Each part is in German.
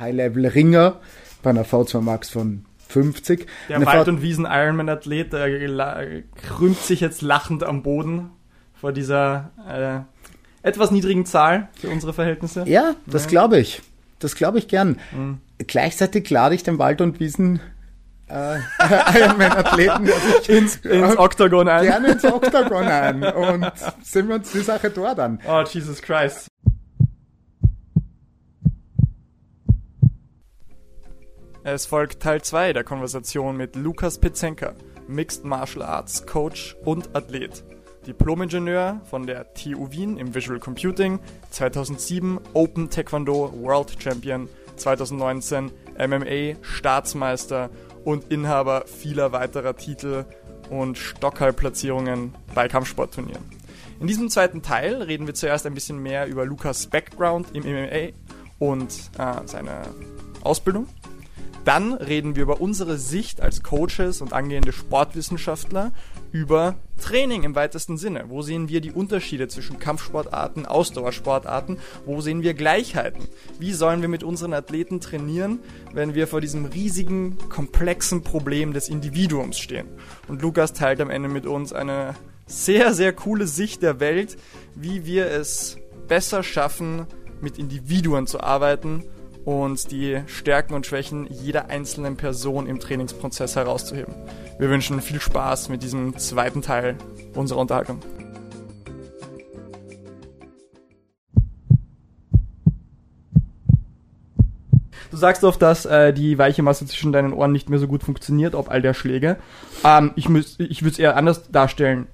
High-Level-Ringer bei einer V2 Max von 50. Der Eine Wald- V- und Wiesen-Ironman-Athlet krümmt sich jetzt lachend am Boden vor dieser äh, etwas niedrigen Zahl für unsere Verhältnisse. Ja, das glaube ich. Das glaube ich gern. Mhm. Gleichzeitig lade ich den Wald- und Wiesen äh, Ironman-Athleten Ins, ins Oktagon ein. gerne ins Octagon ein und sind wir uns die Sache dort an. Oh, Jesus Christ. Es folgt Teil 2 der Konversation mit Lukas Petzenka, Mixed Martial Arts Coach und Athlet. Diplom-Ingenieur von der TU Wien im Visual Computing, 2007 Open Taekwondo World Champion, 2019 MMA Staatsmeister und Inhaber vieler weiterer Titel und Stockhalbplatzierungen bei Kampfsportturnieren. In diesem zweiten Teil reden wir zuerst ein bisschen mehr über Lukas Background im MMA und äh, seine Ausbildung. Dann reden wir über unsere Sicht als Coaches und angehende Sportwissenschaftler über Training im weitesten Sinne. Wo sehen wir die Unterschiede zwischen Kampfsportarten, Ausdauersportarten? Wo sehen wir Gleichheiten? Wie sollen wir mit unseren Athleten trainieren, wenn wir vor diesem riesigen, komplexen Problem des Individuums stehen? Und Lukas teilt am Ende mit uns eine sehr, sehr coole Sicht der Welt, wie wir es besser schaffen, mit Individuen zu arbeiten und die Stärken und Schwächen jeder einzelnen Person im Trainingsprozess herauszuheben. Wir wünschen viel Spaß mit diesem zweiten Teil unserer Unterhaltung. Du sagst oft, dass äh, die weiche Masse zwischen deinen Ohren nicht mehr so gut funktioniert, ob all der Schläge. Ähm, ich ich würde es eher anders darstellen.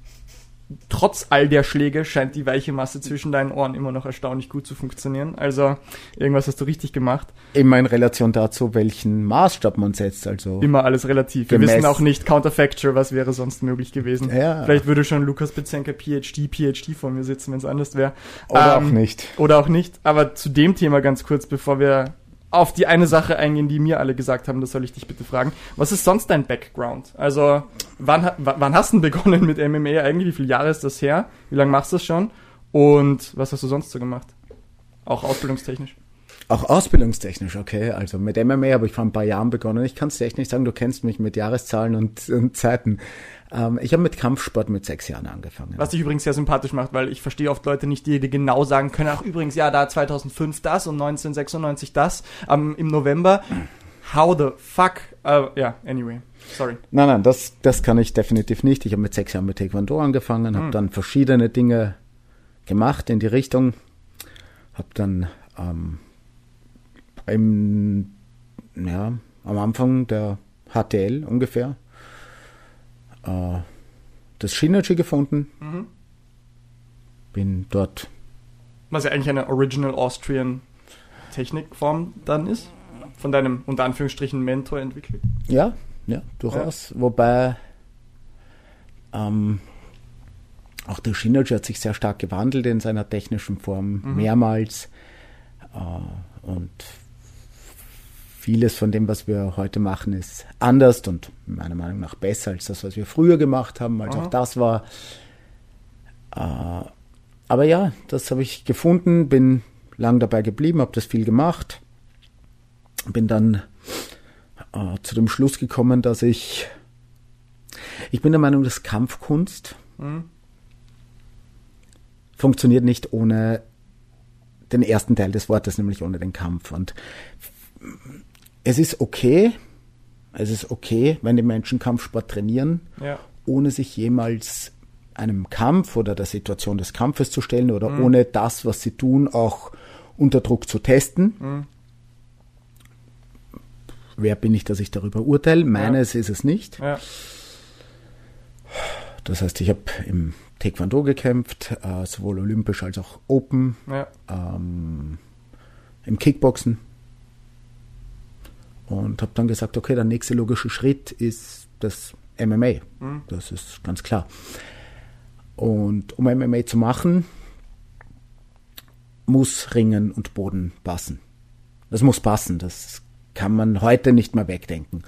Trotz all der Schläge scheint die weiche Masse zwischen deinen Ohren immer noch erstaunlich gut zu funktionieren. Also irgendwas hast du richtig gemacht. Immer in Relation dazu, welchen Maßstab man setzt. Also Immer alles relativ. Wir wissen auch nicht Counterfactual, was wäre sonst möglich gewesen. Ja. Vielleicht würde schon Lukas Bezenker PhD, PhD vor mir sitzen, wenn es anders wäre. oder Ähm, auch nicht. Oder auch nicht. Aber zu dem Thema ganz kurz, bevor wir auf die eine Sache eingehen, die mir alle gesagt haben, das soll ich dich bitte fragen. Was ist sonst dein Background? Also, wann, wann hast du begonnen mit MMA eigentlich? Wie viele Jahre ist das her? Wie lange machst du das schon? Und was hast du sonst so gemacht? Auch ausbildungstechnisch. Auch ausbildungstechnisch, okay. Also mit MMA habe ich vor ein paar Jahren begonnen. Ich kann es echt nicht sagen, du kennst mich mit Jahreszahlen und, und Zeiten. Ähm, ich habe mit Kampfsport mit sechs Jahren angefangen. Was dich übrigens sehr sympathisch macht, weil ich verstehe oft Leute nicht, die dir genau sagen können, ach übrigens, ja, da 2005 das und 1996 das, ähm, im November. How the fuck? Äh, ja, anyway, sorry. Nein, nein, das, das kann ich definitiv nicht. Ich habe mit sechs Jahren mit Taekwondo angefangen, habe dann verschiedene Dinge gemacht in die Richtung. Habe dann ähm, im, ja, am Anfang der HTL ungefähr äh, das Shinachi gefunden. Bin dort Was ja eigentlich eine Original Austrian Technikform dann ist. Von deinem, unter Anführungsstrichen, Mentor entwickelt. Ja, ja, durchaus. Wobei ähm, auch der Shinoji hat sich sehr stark gewandelt in seiner technischen Form, mehrmals. Äh, und vieles von dem, was wir heute machen, ist anders und meiner Meinung nach besser als das, was wir früher gemacht haben. Also Aha. auch das war. Äh, aber ja, das habe ich gefunden, bin lang dabei geblieben, habe das viel gemacht. Bin dann äh, zu dem Schluss gekommen, dass ich. Ich bin der Meinung, dass Kampfkunst Mhm. funktioniert nicht ohne den ersten Teil des Wortes, nämlich ohne den Kampf. Und es ist okay, es ist okay, wenn die Menschen Kampfsport trainieren, Ja. ohne sich jemals einem Kampf oder der Situation des Kampfes zu stellen oder ohne das, was sie tun, auch unter Druck zu testen. Mhm. Wer bin ich, dass ich darüber urteile? Meines ist es nicht. Ja. Das heißt, ich habe im Taekwondo gekämpft, äh, sowohl olympisch als auch Open, Ja. ähm, im Kickboxen. Und habe dann gesagt, okay, der nächste logische Schritt ist das MMA. Mhm. Das ist ganz klar. Und um MMA zu machen, muss Ringen und Boden passen. Das muss passen. Das kann man heute nicht mehr wegdenken.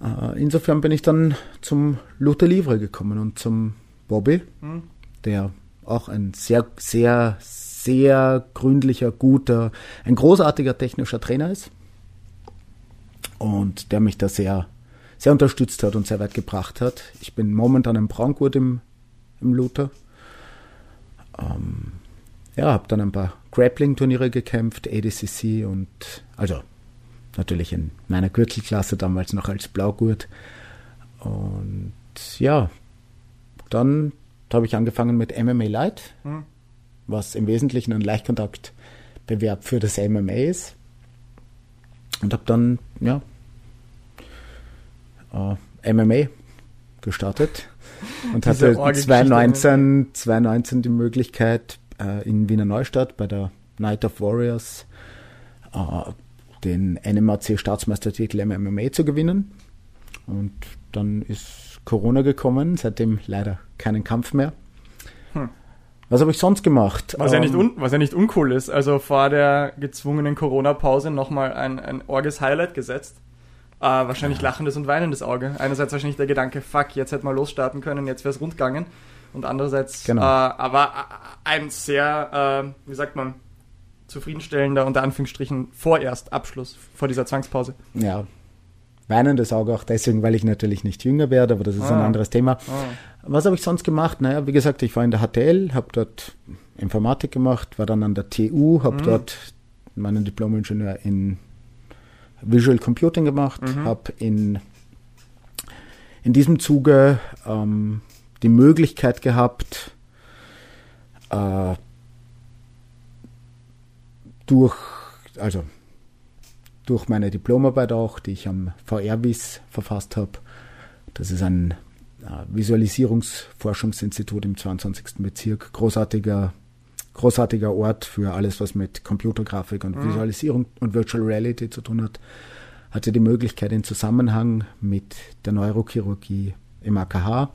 Äh, insofern bin ich dann zum Luther Livre gekommen und zum Bobby, Mhm. der auch ein sehr, sehr, sehr gründlicher, guter, ein großartiger technischer Trainer ist und der mich da sehr, sehr unterstützt hat und sehr weit gebracht hat. Ich bin momentan im Braungurt im, im Luther. Ähm, ja, habe dann ein paar Grappling-Turniere gekämpft, ADCC und also natürlich in meiner Gürtelklasse damals noch als Blaugurt. Und ja, dann habe ich angefangen mit MMA Light, mhm. was im Wesentlichen ein Leichtkontaktbewerb für das MMA ist. Und habe dann, ja, äh, MMA gestartet und hatte 2019, 2019 die Möglichkeit, äh, in Wiener Neustadt bei der Night of Warriors äh, den NMAC Staatsmeistertitel im MMA zu gewinnen. Und dann ist Corona gekommen, seitdem leider keinen Kampf mehr. Was habe ich sonst gemacht? Was, ähm, ja nicht ähm, was ja nicht uncool ist. Also vor der gezwungenen Corona-Pause nochmal ein, ein orges Highlight gesetzt. Äh, wahrscheinlich ja. lachendes und weinendes Auge. Einerseits wahrscheinlich der Gedanke, fuck, jetzt hätte man losstarten können, jetzt wäre es rund gegangen. Und andererseits, genau. äh, aber ein sehr, äh, wie sagt man, zufriedenstellender, unter Anführungsstrichen, vorerst Abschluss vor dieser Zwangspause. Ja, weinendes Auge auch deswegen, weil ich natürlich nicht jünger werde, aber das ist ah. ein anderes Thema. Ah. Was habe ich sonst gemacht? Naja, wie gesagt, ich war in der HTL, habe dort Informatik gemacht, war dann an der TU, habe mhm. dort meinen Diplom-Ingenieur in Visual Computing gemacht, mhm. habe in, in diesem Zuge ähm, die Möglichkeit gehabt, äh, durch, also durch meine Diplomarbeit auch, die ich am VR-WIS verfasst habe. Das ist ein äh, Visualisierungsforschungsinstitut im 22. Bezirk. Großartiger, großartiger Ort für alles, was mit Computergrafik und mhm. Visualisierung und Virtual Reality zu tun hat. Hatte die Möglichkeit, in Zusammenhang mit der Neurochirurgie im AKH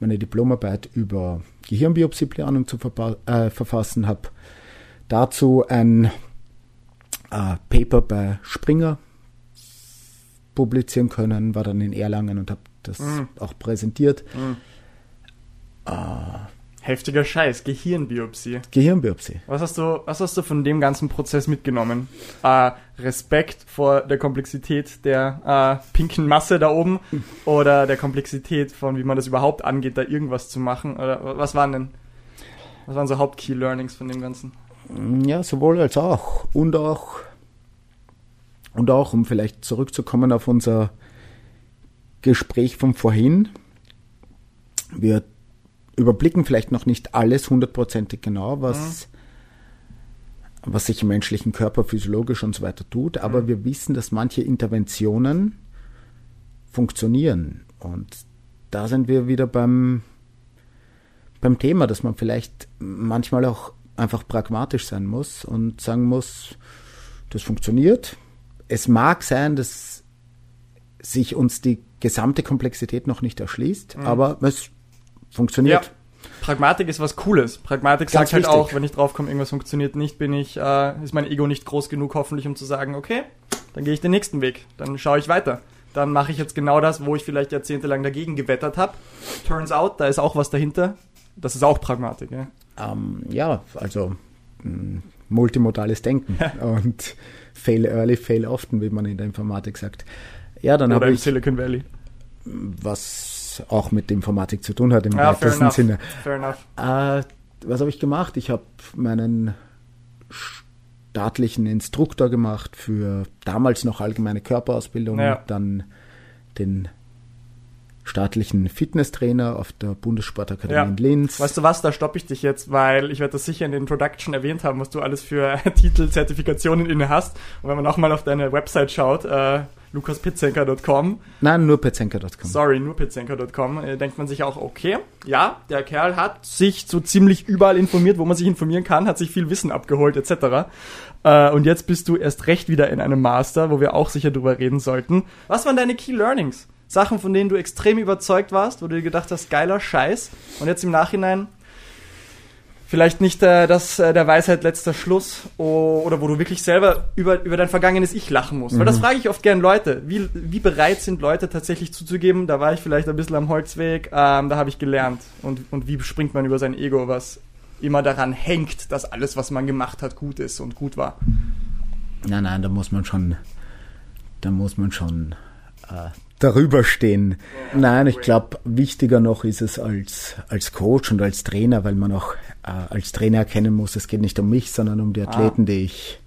meine Diplomarbeit über Gehirnbiopsieplanung zu äh, verfassen, habe dazu ein äh, Paper bei Springer publizieren können, war dann in Erlangen und habe das mhm. auch präsentiert. Mhm. Äh, Heftiger Scheiß, Gehirnbiopsie. Gehirnbiopsie. Was hast du, was hast du von dem ganzen Prozess mitgenommen? Äh, Respekt vor der Komplexität der äh, pinken Masse da oben oder der Komplexität von, wie man das überhaupt angeht, da irgendwas zu machen? Oder was waren denn, was waren so Haupt-Key Learnings von dem Ganzen? Ja, sowohl als auch. Und auch, und auch, um vielleicht zurückzukommen auf unser Gespräch von vorhin. Wir überblicken vielleicht noch nicht alles hundertprozentig genau, was, mhm. was sich im menschlichen Körper physiologisch und so weiter tut, aber mhm. wir wissen, dass manche Interventionen funktionieren. Und da sind wir wieder beim, beim Thema, dass man vielleicht manchmal auch einfach pragmatisch sein muss und sagen muss, das funktioniert. Es mag sein, dass sich uns die gesamte Komplexität noch nicht erschließt, mhm. aber es funktioniert. Ja. Pragmatik ist was Cooles. Pragmatik Ganz sagt halt wichtig. auch, wenn ich draufkomme, irgendwas funktioniert nicht, bin ich, äh, ist mein Ego nicht groß genug, hoffentlich, um zu sagen, okay, dann gehe ich den nächsten Weg, dann schaue ich weiter. Dann mache ich jetzt genau das, wo ich vielleicht jahrzehntelang dagegen gewettert habe. Turns out, da ist auch was dahinter. Das ist auch Pragmatik. Ja, ähm, ja also mh, hm, multimodales Denken und fail early, fail often, wie man in der Informatik sagt. Ja, dann habe ich Silicon Valley. Was auch mit Informatik zu tun hat im ja, weitesten Sinne. Fair enough. Äh, was habe ich gemacht? Ich habe meinen staatlichen Instruktor gemacht für damals noch allgemeine Körperausbildung, ja. dann den staatlichen Fitnesstrainer auf der Bundessportakademie ja. in Linz. Weißt du was, da stoppe ich dich jetzt, weil ich werde das sicher in der Introduction erwähnt haben, was du alles für Titel, Zertifikationen inne hast. Und wenn man auch mal auf deine Website schaut, äh, lukaspitzenker.com. Nein, nur pitzenker.com. Sorry, nur pitzenker.com. Äh, denkt man sich auch, okay, ja, der Kerl hat sich so ziemlich überall informiert, wo man sich informieren kann, hat sich viel Wissen abgeholt, etc. Äh, und jetzt bist du erst recht wieder in einem Master, wo wir auch sicher drüber reden sollten. Was waren deine Key Learnings? Sachen, von denen du extrem überzeugt warst, wo du dir gedacht hast, geiler Scheiß. Und jetzt im Nachhinein vielleicht nicht äh, das, äh, der Weisheit letzter Schluss oh, oder wo du wirklich selber über, über dein vergangenes Ich lachen musst. Mhm. Weil das mhm. frage ich oft gern Leute. Wie, wie bereit sind Leute tatsächlich zuzugeben, da war ich vielleicht ein bisschen am Holzweg, ähm, da habe ich gelernt. Und, und wie springt man über sein Ego, was immer daran hängt, dass alles, was man gemacht hat, gut ist und gut war. Nein, nein, da muss man schon, da muss man schon äh, darüber stehen. Nein, ich glaube, wichtiger noch ist es als, als Coach und als Trainer, weil man auch äh, als Trainer erkennen muss, es geht nicht um mich, sondern um die ah. Athleten, ah. die ich,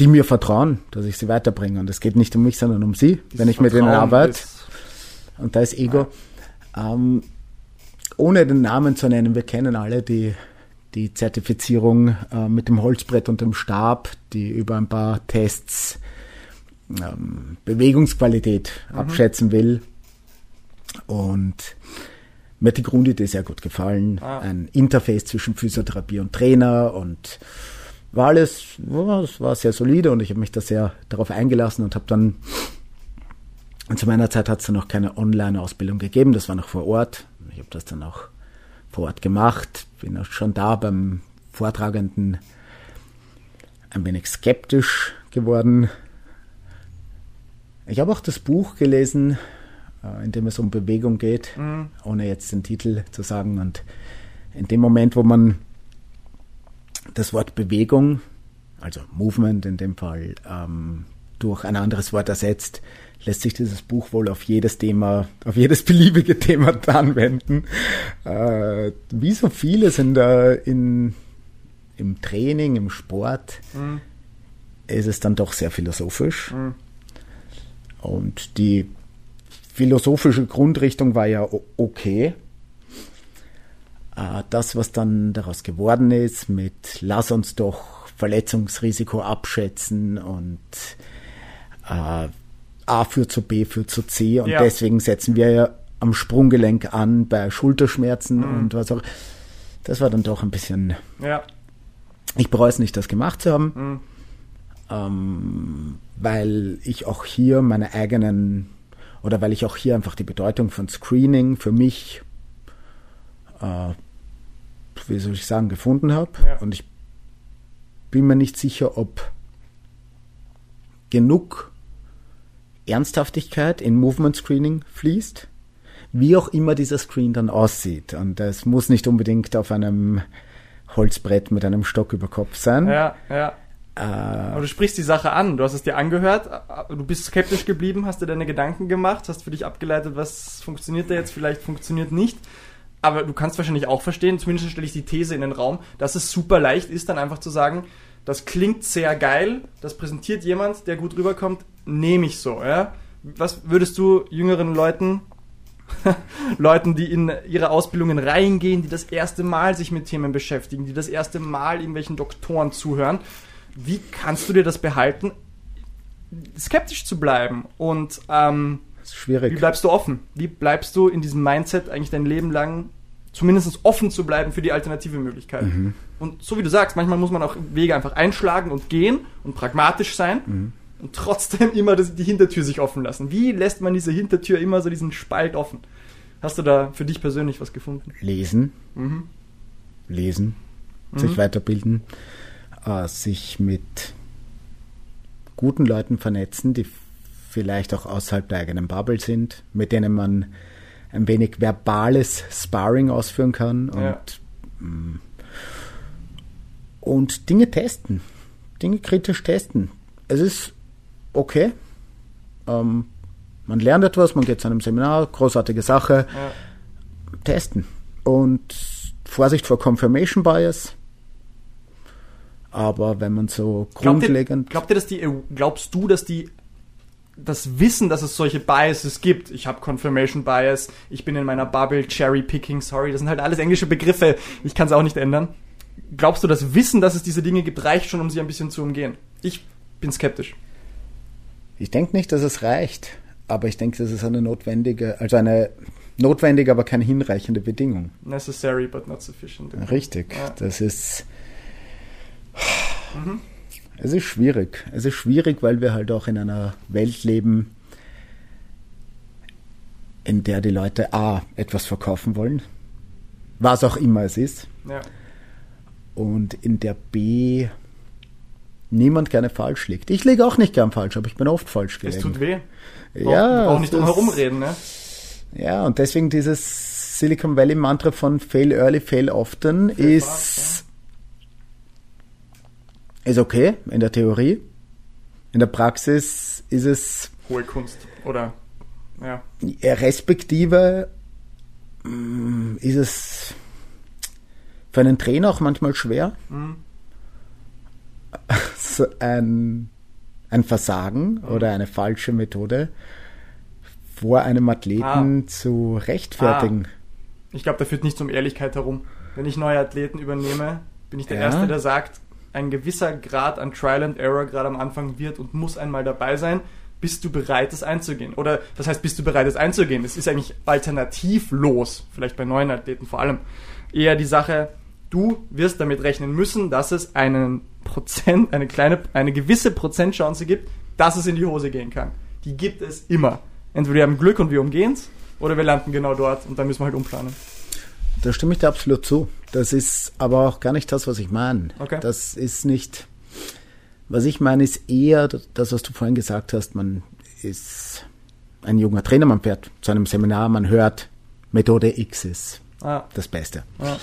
die mir vertrauen, dass ich sie weiterbringe. Und es geht nicht um mich, sondern um sie, Dieses wenn ich mit ihnen arbeite. Und da ist Ego. Ja. Ähm, ohne den Namen zu nennen, wir kennen alle die, die Zertifizierung äh, mit dem Holzbrett und dem Stab, die über ein paar Tests Bewegungsqualität mhm. abschätzen will. Und mir hat die Grundidee sehr gut gefallen. Ah. Ein Interface zwischen Physiotherapie und Trainer und war alles, es war sehr solide und ich habe mich da sehr darauf eingelassen und habe dann, und zu meiner Zeit hat es dann noch keine Online-Ausbildung gegeben, das war noch vor Ort. Ich habe das dann auch vor Ort gemacht, bin auch schon da beim Vortragenden ein wenig skeptisch geworden, ich habe auch das Buch gelesen, äh, in dem es um Bewegung geht, mhm. ohne jetzt den Titel zu sagen. Und in dem Moment, wo man das Wort Bewegung, also Movement in dem Fall, ähm, durch ein anderes Wort ersetzt, lässt sich dieses Buch wohl auf jedes Thema, auf jedes beliebige Thema anwenden. Äh, wie so vieles in der, in, im Training, im Sport, mhm. ist es dann doch sehr philosophisch. Mhm. Und die philosophische Grundrichtung war ja okay. Äh, das, was dann daraus geworden ist, mit lass uns doch Verletzungsrisiko abschätzen und äh, A führt zu B führt zu C und ja. deswegen setzen wir ja am Sprunggelenk an bei Schulterschmerzen mhm. und was auch. Das war dann doch ein bisschen. Ja. Ich bereue es nicht, das gemacht zu haben. Mhm ähm, weil ich auch hier meine eigenen oder weil ich auch hier einfach die Bedeutung von Screening für mich, äh, wie soll ich sagen, gefunden habe. Ja. Und ich bin mir nicht sicher, ob genug Ernsthaftigkeit in Movement Screening fließt, wie auch immer dieser Screen dann aussieht. Und es muss nicht unbedingt auf einem Holzbrett mit einem Stock über Kopf sein. Ja, ja. Äh, Aber du sprichst die Sache an, du hast es dir angehört, du bist skeptisch geblieben, hast dir deine Gedanken gemacht, hast für dich abgeleitet, was funktioniert da jetzt, vielleicht funktioniert nicht. Aber du kannst wahrscheinlich auch verstehen, zumindest stelle ich die These in den Raum, dass es super leicht ist, dann einfach zu sagen, das klingt sehr geil, das präsentiert jemand, der gut rüberkommt, nehme ich so. Ja? Was würdest du jüngeren Leuten, Leuten, die in ihre Ausbildungen reingehen, die das erste Mal sich mit Themen beschäftigen, die das erste Mal irgendwelchen Doktoren zuhören, wie kannst du dir das behalten, skeptisch zu bleiben? Und ähm, schwierig. Wie bleibst du offen? Wie bleibst du in diesem Mindset eigentlich dein Leben lang zumindest offen zu bleiben für die alternative Möglichkeit? Mhm. Und so wie du sagst, manchmal muss man auch Wege einfach einschlagen und gehen und pragmatisch sein. Mhm. Und trotzdem immer das, die Hintertür sich offen lassen. Wie lässt man diese Hintertür immer so diesen Spalt offen? Hast du da für dich persönlich was gefunden? Lesen. Mhm. Lesen. Sich mhm. weiterbilden äh, sich mit guten Leuten vernetzen, die vielleicht auch außerhalb der eigenen Bubble sind, mit denen man ein wenig verbales Sparring ausführen kann und, ja. Mm, und Dinge testen, Dinge kritisch testen. Es ist okay. Ähm, man lernt etwas, man geht zu einem Seminar, großartige Sache. Ja. Testen. Und Vorsicht vor Confirmation Bias. Aber wenn man so grundlegend. Glaubt ihr, glaubt ihr, dass die, glaubst du, dass die das Wissen, dass es solche Biases gibt. Ich habe Confirmation Bias, ich bin in meiner Bubble, Cherry Picking, sorry, das sind halt alles englische Begriffe. Ich kann es auch nicht ändern. Glaubst du, das Wissen, dass es diese Dinge gibt, reicht schon, um sie ein bisschen zu umgehen? Ich bin skeptisch. Ich denke nicht, dass es reicht, aber ich denke, das ist eine notwendige, also eine notwendige, aber keine hinreichende Bedingung. Necessary, but not sufficient. Richtig. Ja. Das ist Mhm. Es ist schwierig. Es ist schwierig, weil wir halt auch in einer Welt leben, in der die Leute A, etwas verkaufen wollen, was auch immer es ist. Ja. Und in der B, niemand gerne falsch liegt. Ich lege auch nicht gern falsch, aber ich bin oft falsch gelegen. Es tut weh. Ja. Auch nicht drum herum reden, ne? Ja, und deswegen dieses Silicon Valley Mantra von Fail Early, Fail Often Fail ist, ist okay in der Theorie. In der Praxis ist es Hohe Kunst. Oder, ja. respektive mm, ist es für einen Trainer auch manchmal schwer, Mhm. so ein, ein Versagen oder eine falsche Methode vor einem Athleten zu rechtfertigen. Ich glaube, da führt nichts um Ehrlichkeit herum. Wenn ich neue Athleten übernehme, bin ich der Ja. Erste, der sagt, ein gewisser Grad an Trial and Error gerade am Anfang wird und muss einmal dabei sein. Bist du bereit, das einzugehen? Oder das heißt, bist du bereit, das einzugehen? Das ist eigentlich alternativlos, vielleicht bei neuen Athleten vor allem. Eher die Sache, du wirst damit rechnen müssen, dass es einen Prozent, eine kleine, eine gewisse Prozentchance gibt, dass es in die Hose gehen kann. Die gibt es immer. Entweder wir haben Glück und wir umgehen es, oder wir landen genau dort und dann müssen wir halt umplanen. Da stimme ich dir absolut zu. Das ist aber auch gar nicht das, was ich meine. Okay. Das ist nicht. Was ich meine, ist eher das, was du vorhin gesagt hast. Man ist ein junger Trainer, man fährt zu einem Seminar, man hört, Methode X ist Ah, das Beste. ja.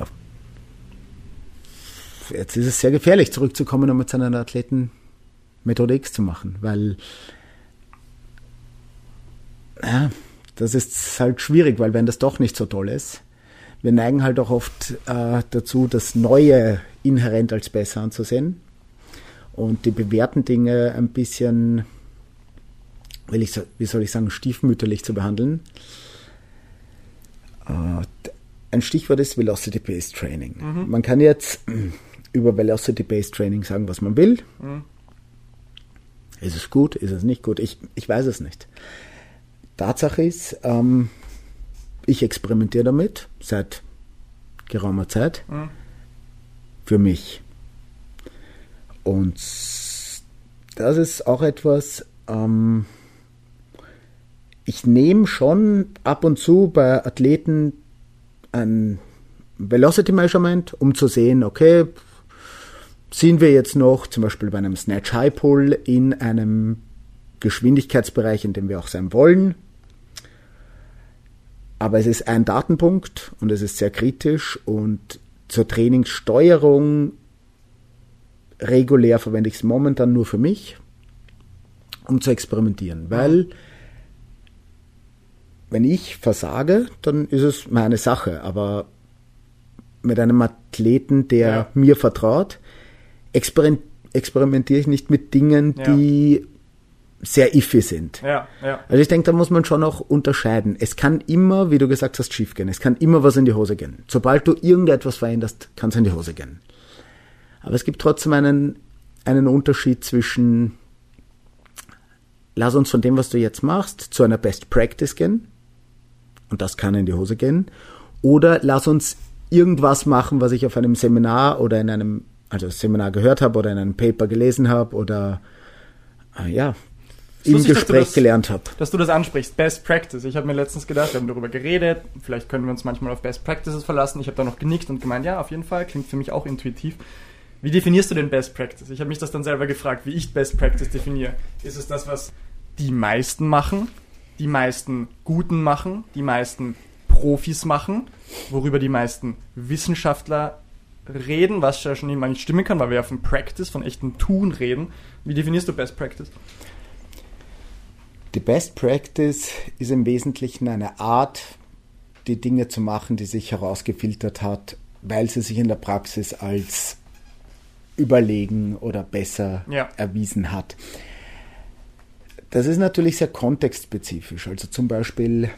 Äh, jetzt ist es sehr gefährlich, zurückzukommen und mit seinen Athleten Methode X zu machen, weil ja, das ist halt schwierig, weil wenn das doch nicht so toll ist, wir neigen halt auch oft äh, dazu, das Neue inhärent als besser anzusehen und die bewährten Dinge ein bisschen, will ich wie soll ich sagen, stiefmütterlich zu behandeln. Äh, ein Stichwort ist Velocity-Based Training. Man kann jetzt über Velocity-Based Training sagen, was man will. Mhm. Ist es gut? Ist es nicht gut? Ich, ich weiß es nicht. Tatsache ist, ähm, ich experimentiere damit seit geraumer Zeit Mhm. für mich. Und das ist auch etwas, ähm, ich nehme schon ab und zu bei Athleten ein Velocity Measurement, um zu sehen, okay, sind wir jetzt noch zum Beispiel bei einem Snatch High Pull in einem Geschwindigkeitsbereich, in dem wir auch sein wollen. Aber es ist ein Datenpunkt und es ist sehr kritisch und zur Trainingssteuerung regulär verwende ich es momentan nur für mich, um zu experimentieren, weil wenn ich versage, dann ist es meine Sache, aber mit einem Athleten, der Ja. mir vertraut, experim experimentiere ich nicht mit Dingen, Ja. die sehr iffy sind. Ja, ja. Also ich denke, da muss man schon auch unterscheiden. Es kann immer, wie du gesagt hast, schief gehen. Es kann immer was in die Hose gehen. Sobald du irgendetwas veränderst, kann es in die Hose gehen. Aber es gibt trotzdem einen, einen Unterschied zwischen, lass uns von dem, was du jetzt machst, zu einer Best Practice gehen. Und das kann in die Hose gehen. Oder lass uns irgendwas machen, was ich auf einem Seminar oder in einem, also Seminar gehört habe oder in einem Paper gelesen habe oder, äh, ja, im Gespräch das- gelernt habe. Dass du das ansprichst, Best Practice. Ich habe mir letztens gedacht, wir haben darüber geredet, vielleicht können wir uns manchmal auf Best Practices verlassen. Ich habe da noch genickt und gemeint, ja, auf jeden Fall, klingt für mich auch intuitiv. Wie definierst du denn Best Practice? Ich habe mich das dann selber gefragt, wie ich Best Practice definiere. Ist es das, was die meisten machen, die meisten Guten machen, die meisten Profis machen, worüber die meisten Wissenschaftler reden, was ja schon mal nicht stimmen kann, weil wir ja von Practice, von echtem Tun reden. Wie definierst du Best Practice? Die Best Practice ist im Wesentlichen eine Art, die Dinge zu machen, die sich herausgefiltert hat, weil sie sich in der Praxis als überlegen oder besser Ja. erwiesen hat. Das ist natürlich sehr kontextspezifisch. Also zum Beispiel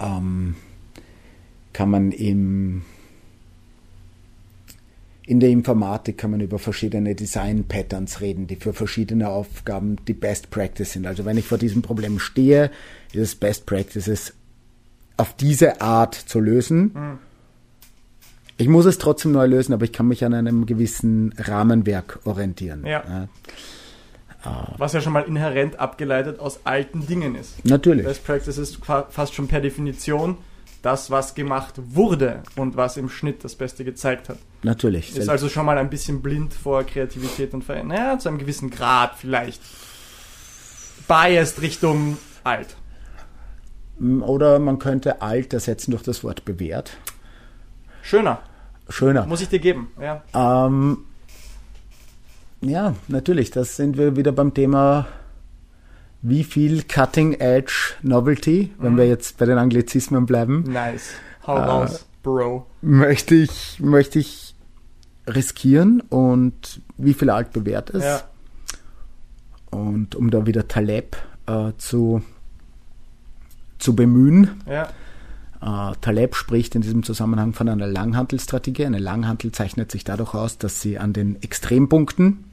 ähm, kann man im in der Informatik kann man über verschiedene Design-Patterns reden, die für verschiedene Aufgaben die Best Practice sind. Also wenn ich vor diesem Problem stehe, ist es Best Practice, es auf diese Art zu lösen. Mhm. Ich muss es trotzdem neu lösen, aber ich kann mich an einem gewissen Rahmenwerk orientieren. Ja. Was ja schon mal inhärent abgeleitet aus alten Dingen ist. Natürlich. Best Practice ist fa- fast schon per Definition das, was gemacht wurde und was im Schnitt das Beste gezeigt hat. Natürlich. Ist also schon mal ein bisschen blind vor Kreativität und Veränderung. Naja, zu einem gewissen Grad vielleicht. Biased Richtung alt. Oder man könnte alt ersetzen durch das Wort bewährt. Schöner. Schöner. Muss ich dir geben, ja. Ähm, ja, natürlich, das sind wir wieder beim Thema, wie viel Cutting Edge Novelty, wenn wir jetzt bei den Anglizismen bleiben, Nice. Hau raus, Bro. möchte ich, möchte ich riskieren und wie viel alt bewährt ist. Ja. Und um da wieder Taleb äh, zu, zu bemühen, Ja. Äh, Taleb spricht in diesem Zusammenhang von einer Langhantelstrategie. Eine Langhantel zeichnet sich dadurch aus, dass sie an den Extrempunkten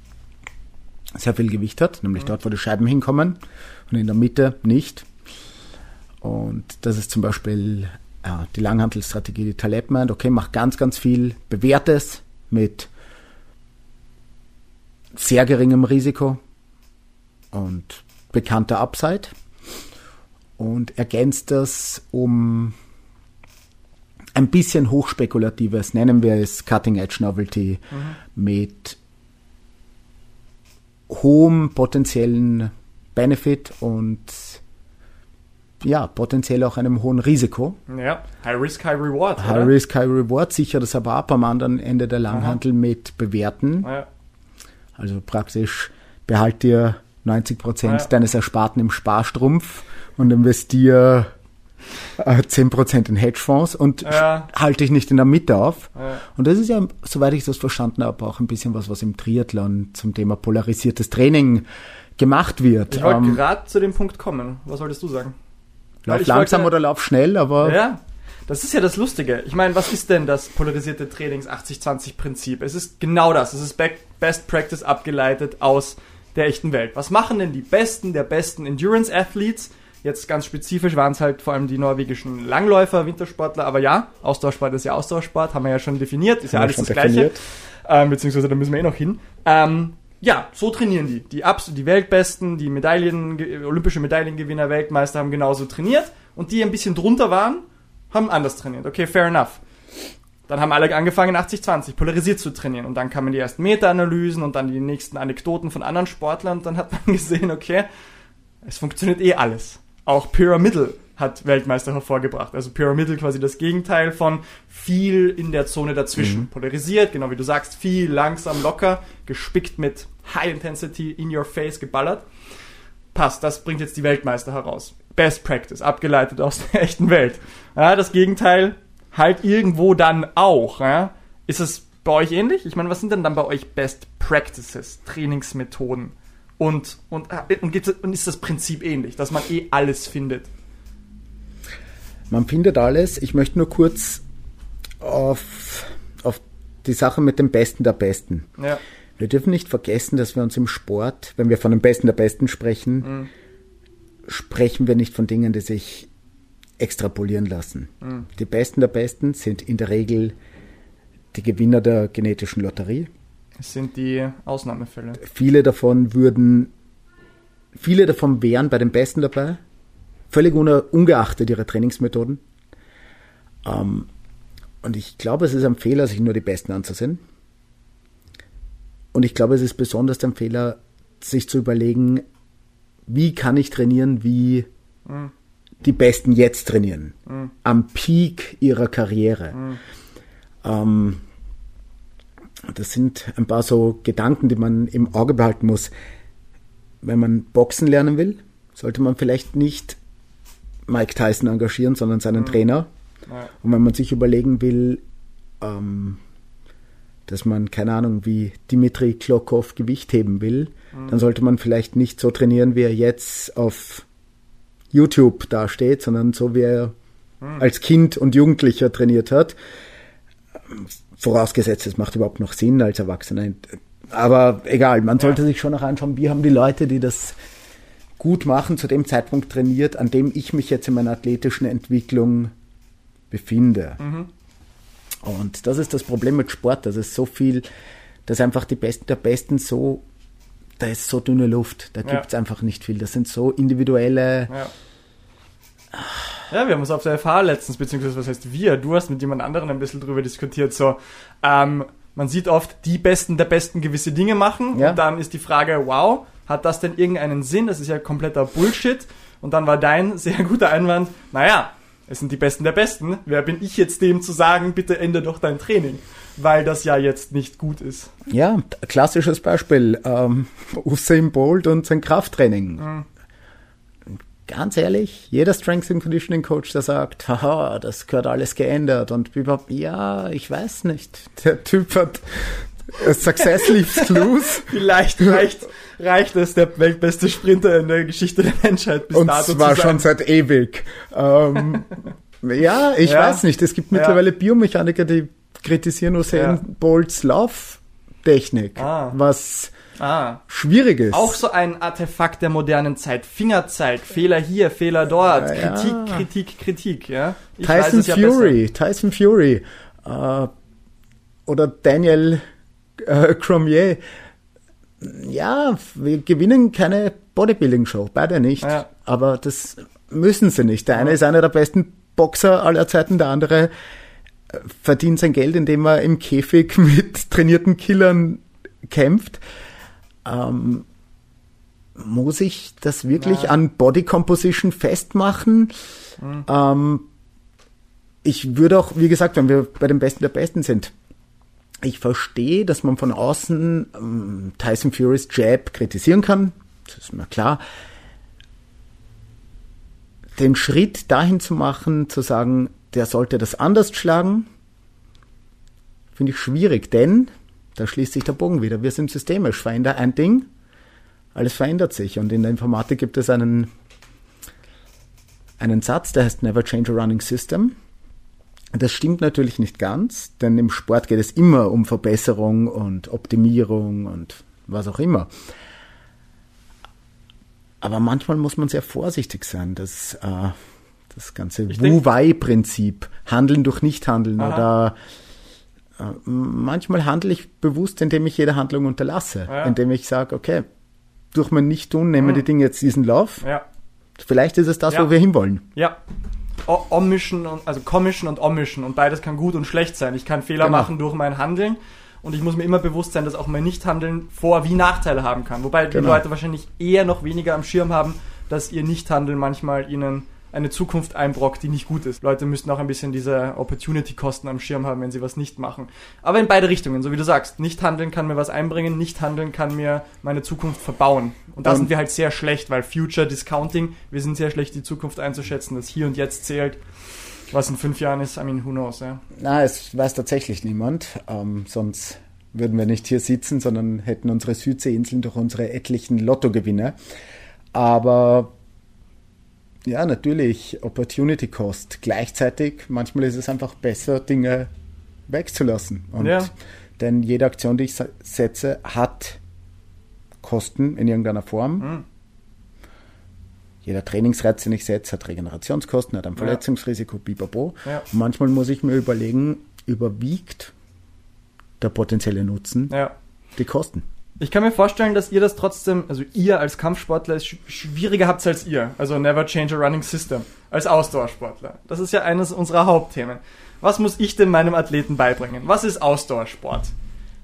sehr viel Gewicht hat, nämlich dort, wo die Scheiben hinkommen und in der Mitte nicht. Und das ist zum Beispiel äh, die Langhantelstrategie, die Taleb meint, okay, mach ganz, ganz viel Bewährtes mit sehr geringem Risiko und bekannter Upside und ergänzt das um ein bisschen hochspekulatives, nennen wir es Cutting Edge Novelty, mit hohem potenziellen Benefit und ja, potenziell auch einem hohen Risiko. Ja. High Risk, High Reward. High oder? Risk, High Reward, sicher das aber ab am anderen Ende der Langhantel mit Bewerten. Ja. Also praktisch behalt dir 90 Prozent Ja. deines Ersparten im Sparstrumpf und investier äh, 10 Prozent in Hedgefonds und Ja. halte dich nicht in der Mitte auf. Ja. Und das ist ja, soweit ich das verstanden habe, auch ein bisschen was, was im Triathlon zum Thema polarisiertes Training gemacht wird. Ich wollte Ähm, gerade zu dem Punkt kommen. Was wolltest du sagen? lauf ich langsam wollte- oder lauf schnell, aber Ja, das ist ja das Lustige. Ich meine, was ist denn das polarisierte Trainings 80-20-Prinzip? Es ist genau das. Es ist Best Practice abgeleitet aus der echten Welt. Was machen denn die Besten der besten Endurance-Athletes? Jetzt ganz spezifisch waren es halt vor allem die norwegischen Langläufer, Wintersportler, aber ja, Ausdauersport ist ja Ausdauersport, haben wir ja schon definiert, ist ja alles das Gleiche. Ähm, beziehungsweise da müssen wir eh noch hin. Ähm, ja, so trainieren die. Die, Abs die Weltbesten, die Medaillen, olympische Medaillengewinner, Weltmeister haben genauso trainiert. Und die ein bisschen drunter waren, haben anders trainiert. Okay, fair enough. Dann haben alle angefangen 80-20 polarisiert zu trainieren. Und dann kamen die ersten Meta-Analysen und dann die nächsten Anekdoten von anderen Sportlern. Und dann hat man gesehen, okay, es funktioniert eh alles. Auch Pyramidal hat Weltmeister hervorgebracht. Also Pyramidal quasi das Gegenteil von viel in der Zone dazwischen. Polarisiert, genau wie du sagst, viel langsam, locker, gespickt mit High Intensity, in your face, geballert. Passt, das bringt jetzt die Weltmeister heraus. Best Practice, abgeleitet aus der echten Welt. Ja, das Gegenteil halt irgendwo dann auch. Ja. Ist es bei euch ähnlich? Ich meine, was sind denn dann bei euch Best Practices, Trainingsmethoden? Und, und, äh, und, und ist das Prinzip ähnlich, dass man eh alles findet? man findet alles. Ich möchte nur kurz auf, auf die Sache mit dem Besten der Besten. Ja. Wir dürfen nicht vergessen, dass wir uns im Sport, wenn wir von dem Besten der Besten sprechen, Mhm. sprechen wir nicht von Dingen, die sich extrapolieren lassen. Mhm. Die Besten der Besten sind in der Regel die Gewinner der genetischen Lotterie. Es sind die Ausnahmefälle. Viele davon würden, viele davon wären bei den Besten dabei, völlig ungeachtet ihrer Trainingsmethoden. Ähm, und ich glaube, es ist ein Fehler, sich nur die Besten anzusehen. Und ich glaube, es ist besonders ein Fehler, sich zu überlegen, wie kann ich trainieren, wie die Besten jetzt trainieren. Am Peak ihrer Karriere. Ähm, das sind ein paar so Gedanken, die man im Auge behalten muss. Wenn man Boxen lernen will, sollte man vielleicht nicht Mike Tyson engagieren, sondern seinen Trainer. Ja. Und wenn man sich überlegen will, ähm, dass man, keine Ahnung, wie Dimitri Klokov Gewicht heben will, dann sollte man vielleicht nicht so trainieren, wie er jetzt auf YouTube dasteht, sondern so, wie er als Kind und Jugendlicher trainiert hat. Vorausgesetzt, es macht überhaupt noch Sinn als Erwachsener. Aber egal, man sollte sich schon noch anschauen, wie haben die Leute, die das gut machen, zu dem Zeitpunkt trainiert, an dem ich mich jetzt in meiner athletischen Entwicklung befinde. Und das ist das Problem mit Sport, dass es so viel, dass einfach die Besten der Besten so, da ist so dünne Luft, da Ja. gibt es einfach nicht viel. Das sind so individuelle, Ja. Ja, wir haben uns auf der FH letztens, beziehungsweise was heißt wir, du hast mit jemand anderem ein bisschen drüber diskutiert, so, ähm, man sieht oft, die Besten der Besten gewisse Dinge machen Ja. und dann ist die Frage, wow, hat das denn irgendeinen Sinn? Das ist ja kompletter Bullshit. Und dann war dein sehr guter Einwand, naja, es sind die Besten der Besten. Wer bin ich jetzt dem zu sagen, bitte ändere doch dein Training? Weil das ja jetzt nicht gut ist. Ja, klassisches Beispiel. Ähm, Usain Bolt und sein Krafttraining. Mhm. Ganz ehrlich, jeder Strength and Conditioning Coach, der sagt, haha, das gehört alles geändert und überhaupt, ja, ich weiß nicht. Der Typ hat Success leaves clues. Vielleicht reicht, reicht es, der weltbeste Sprinter in der Geschichte der Menschheit bis Und dato zwar schon seit ewig. Ähm, ja, ich ja. weiß nicht. Es gibt mittlerweile ja. Biomechaniker, die kritisieren Usain ja. Bolts Lauftechnik, ah. was ah. schwierig ist. Auch so ein Artefakt der modernen Zeit. Fingerzeig, Fehler hier, Fehler dort, Kritik, Kritik, Kritik. Ja? Ich Tyson Fury, Tyson Fury. Äh, oder Daniel äh, Cromier, ja, wir gewinnen keine Bodybuilding-Show, beide nicht. Ja. Aber das müssen sie nicht. Der eine ist einer der besten Boxer aller Zeiten, der andere verdient sein Geld, indem er im Käfig mit trainierten Killern kämpft. Ähm, muss ich das wirklich ja. an Body Composition festmachen? Mhm. Ähm, ich würde auch, wie gesagt, wenn wir bei den Besten der Besten sind, ich verstehe, dass man von außen ähm, Tyson Fury's Jab kritisieren kann. Das ist mir klar. Den Schritt dahin zu machen, zu sagen, der sollte das anders schlagen, finde ich schwierig, denn da schließt sich der Bogen wieder. Wir sind systemisch. Veränder ein Ding, alles verändert sich. Und in der Informatik gibt es einen, einen Satz, der heißt Never Change a Running System. Das stimmt natürlich nicht ganz, denn im Sport geht es immer um Verbesserung und Optimierung und was auch immer. Aber manchmal muss man sehr vorsichtig sein. Das, äh, das ganze Wu-Wei-Prinzip, Handeln durch Nichthandeln Aha. oder äh, manchmal handle ich bewusst, indem ich jede Handlung unterlasse, ja. indem ich sage, okay, durch mein Nichttun nehmen mhm. die Dinge jetzt diesen Lauf. Ja. Vielleicht ist es das, ja. wo wir hinwollen. Ja, Omission, also Commission und Omission und beides kann gut und schlecht sein. Ich kann Fehler genau. machen durch mein Handeln und ich muss mir immer bewusst sein, dass auch mein Nichthandeln Vor- wie Nachteile haben kann. Wobei genau. die Leute wahrscheinlich eher noch weniger am Schirm haben, dass ihr Nichthandeln manchmal ihnen eine Zukunft einbrockt, die nicht gut ist. Leute müssten auch ein bisschen diese Opportunity-Kosten am Schirm haben, wenn sie was nicht machen. Aber in beide Richtungen, so wie du sagst. Nicht handeln kann mir was einbringen, nicht handeln kann mir meine Zukunft verbauen. Und da um, sind wir halt sehr schlecht, weil Future Discounting, wir sind sehr schlecht, die Zukunft einzuschätzen. Das Hier und Jetzt zählt. Was in fünf Jahren ist, I mean, who knows, ja. Na, es weiß tatsächlich niemand. Ähm, sonst würden wir nicht hier sitzen, sondern hätten unsere Südseeinseln durch unsere etlichen Lottogewinne. Aber ja, natürlich Opportunity Cost. Gleichzeitig, manchmal ist es einfach besser, Dinge wegzulassen. Und ja. Denn jede Aktion, die ich setze, hat Kosten in irgendeiner Form. Mhm. Jeder Trainingsreiz, den ich setze, hat Regenerationskosten, hat ein Verletzungsrisiko, bibabo. Ja. Und manchmal muss ich mir überlegen, überwiegt der potenzielle Nutzen ja. die Kosten. Ich kann mir vorstellen, dass ihr das trotzdem, also ihr als Kampfsportler es schwieriger habt als ihr. Also never change a running system. Als Ausdauersportler. Das ist ja eines unserer Hauptthemen. Was muss ich denn meinem Athleten beibringen? Was ist Ausdauersport?